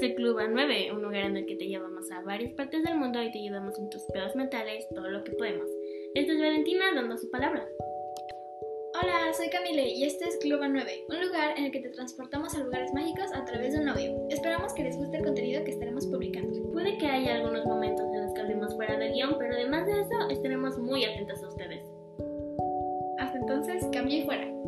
es Club A9, un lugar en el que te llevamos a varias partes del mundo y te ayudamos en tus pedos mentales todo lo que podemos. Esta es Valentina dando su palabra. Hola, soy Camille y este es Club A9, un lugar en el que te transportamos a lugares mágicos a través de un audio. Esperamos que les guste el contenido que estaremos publicando. Puede que haya algunos momentos en los que hablemos fuera del guion, pero además de eso estaremos muy atentos a ustedes. Hasta entonces, cambio y fuera.